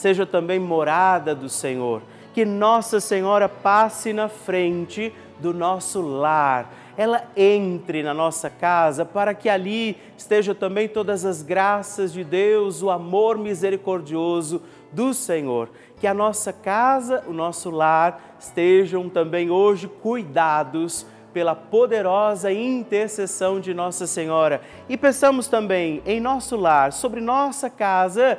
seja também morada do Senhor. Que Nossa Senhora passe na frente do nosso lar, ela entre na nossa casa para que ali estejam também todas as graças de Deus, o amor misericordioso do Senhor. Que a nossa casa, o nosso lar estejam também hoje cuidados pela poderosa intercessão de Nossa Senhora. E peçamos também em nosso lar, sobre nossa casa,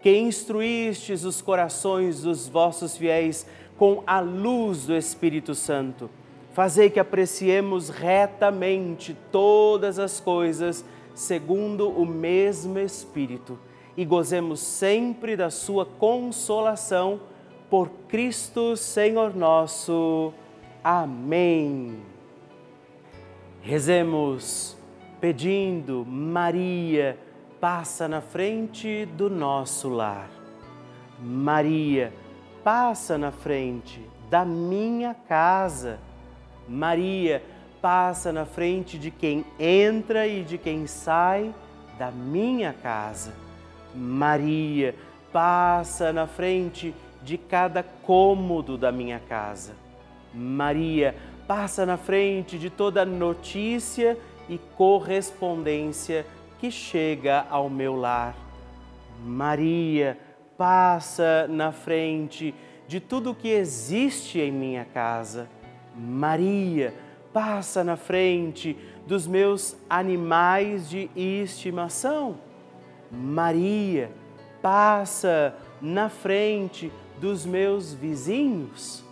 que instruístes os corações dos vossos fiéis com a luz do Espírito Santo, fazei que apreciemos retamente todas as coisas segundo o mesmo Espírito e gozemos sempre da sua consolação por Cristo Senhor nosso. Amém. Rezemos pedindo, Maria, passa na frente do nosso lar. Maria, passa na frente da minha casa. Maria, passa na frente de quem entra e de quem sai da minha casa. Maria, passa na frente de cada cômodo da minha casa. Maria, passa na frente de toda notícia e correspondência que chega ao meu lar. Maria passa na frente de tudo que existe em minha casa. Maria passa na frente dos meus animais de estimação. Maria passa na frente dos meus vizinhos.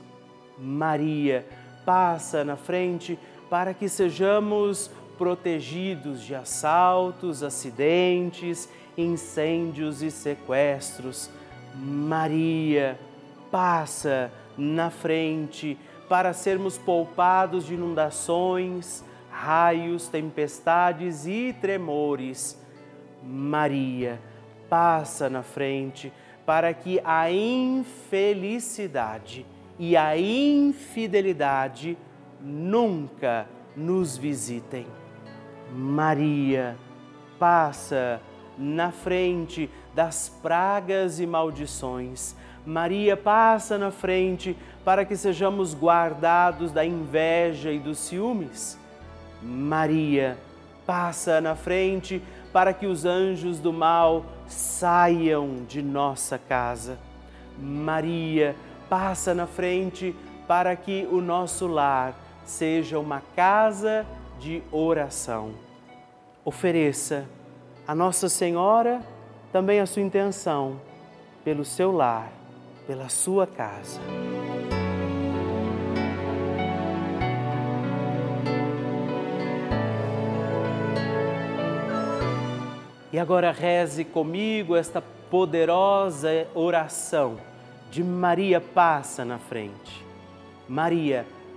Maria passa na frente para que sejamos protegidos de assaltos, acidentes, incêndios e sequestros. Maria passa na frente para sermos poupados de inundações, raios, tempestades e tremores. Maria, passa na frente para que a infelicidade e a infidelidade nunca nos visitem. Maria, passa na frente das pragas e maldições. Maria passa na frente para que sejamos guardados da inveja e dos ciúmes. Maria passa na frente para que os anjos do mal saiam de nossa casa. Maria passa na frente para que o nosso lar seja uma casa de oração. Ofereça a Nossa Senhora também a sua intenção pelo seu lar, pela sua casa. E agora reze comigo esta poderosa oração de Maria passa na frente. Maria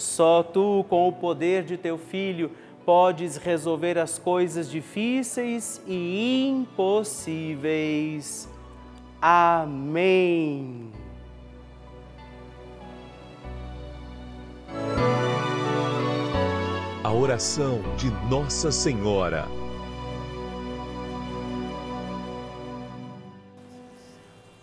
Só tu, com o poder de teu filho, podes resolver as coisas difíceis e impossíveis. Amém. A oração de Nossa Senhora.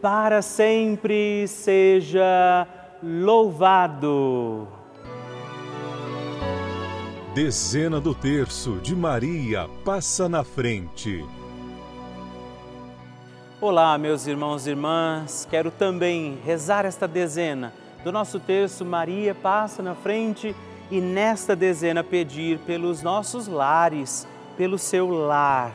para sempre seja louvado. Dezena do terço de Maria passa na frente. Olá, meus irmãos e irmãs, quero também rezar esta dezena do nosso terço Maria passa na frente e nesta dezena pedir pelos nossos lares, pelo seu lar.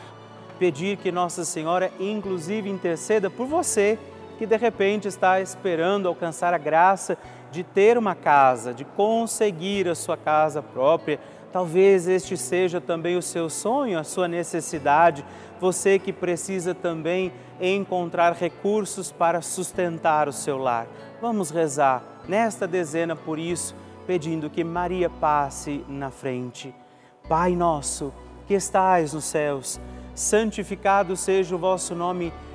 Pedir que Nossa Senhora, inclusive, interceda por você que de repente está esperando alcançar a graça de ter uma casa, de conseguir a sua casa própria. Talvez este seja também o seu sonho, a sua necessidade. Você que precisa também encontrar recursos para sustentar o seu lar. Vamos rezar nesta dezena por isso, pedindo que Maria passe na frente. Pai nosso, que estais nos céus, santificado seja o vosso nome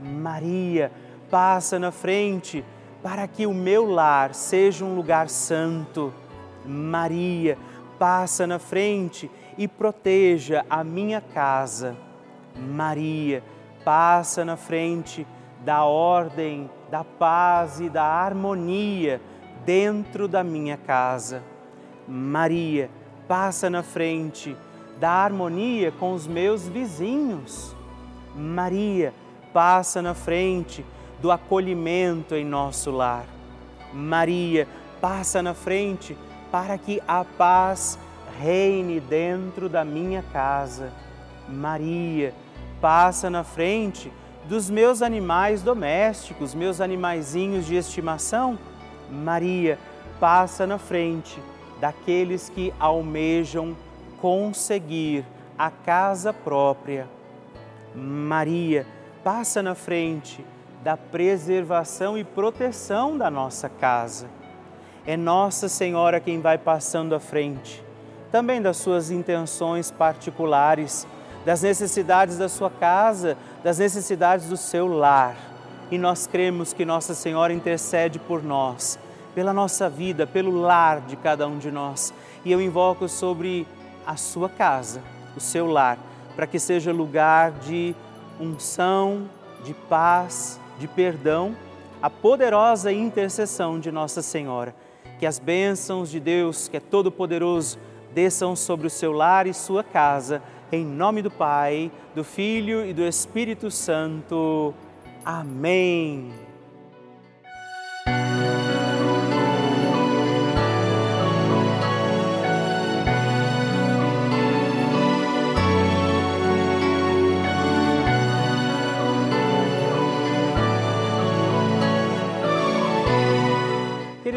Maria, passa na frente para que o meu lar seja um lugar santo. Maria, passa na frente e proteja a minha casa Maria, passa na frente da ordem, da paz e da harmonia dentro da minha casa. Maria, passa na frente da harmonia com os meus vizinhos. Maria, passa na frente do acolhimento em nosso lar. Maria, passa na frente para que a paz reine dentro da minha casa. Maria, passa na frente dos meus animais domésticos, meus animaizinhos de estimação. Maria, passa na frente daqueles que almejam conseguir a casa própria. Maria, passa na frente da preservação e proteção da nossa casa. É Nossa Senhora quem vai passando à frente, também das suas intenções particulares, das necessidades da sua casa, das necessidades do seu lar. E nós cremos que Nossa Senhora intercede por nós, pela nossa vida, pelo lar de cada um de nós. E eu invoco sobre a sua casa, o seu lar, para que seja lugar de unção, de paz, de perdão, a poderosa intercessão de Nossa Senhora. Que as bênçãos de Deus, que é todo-poderoso, desçam sobre o seu lar e sua casa, em nome do Pai, do Filho e do Espírito Santo. Amém.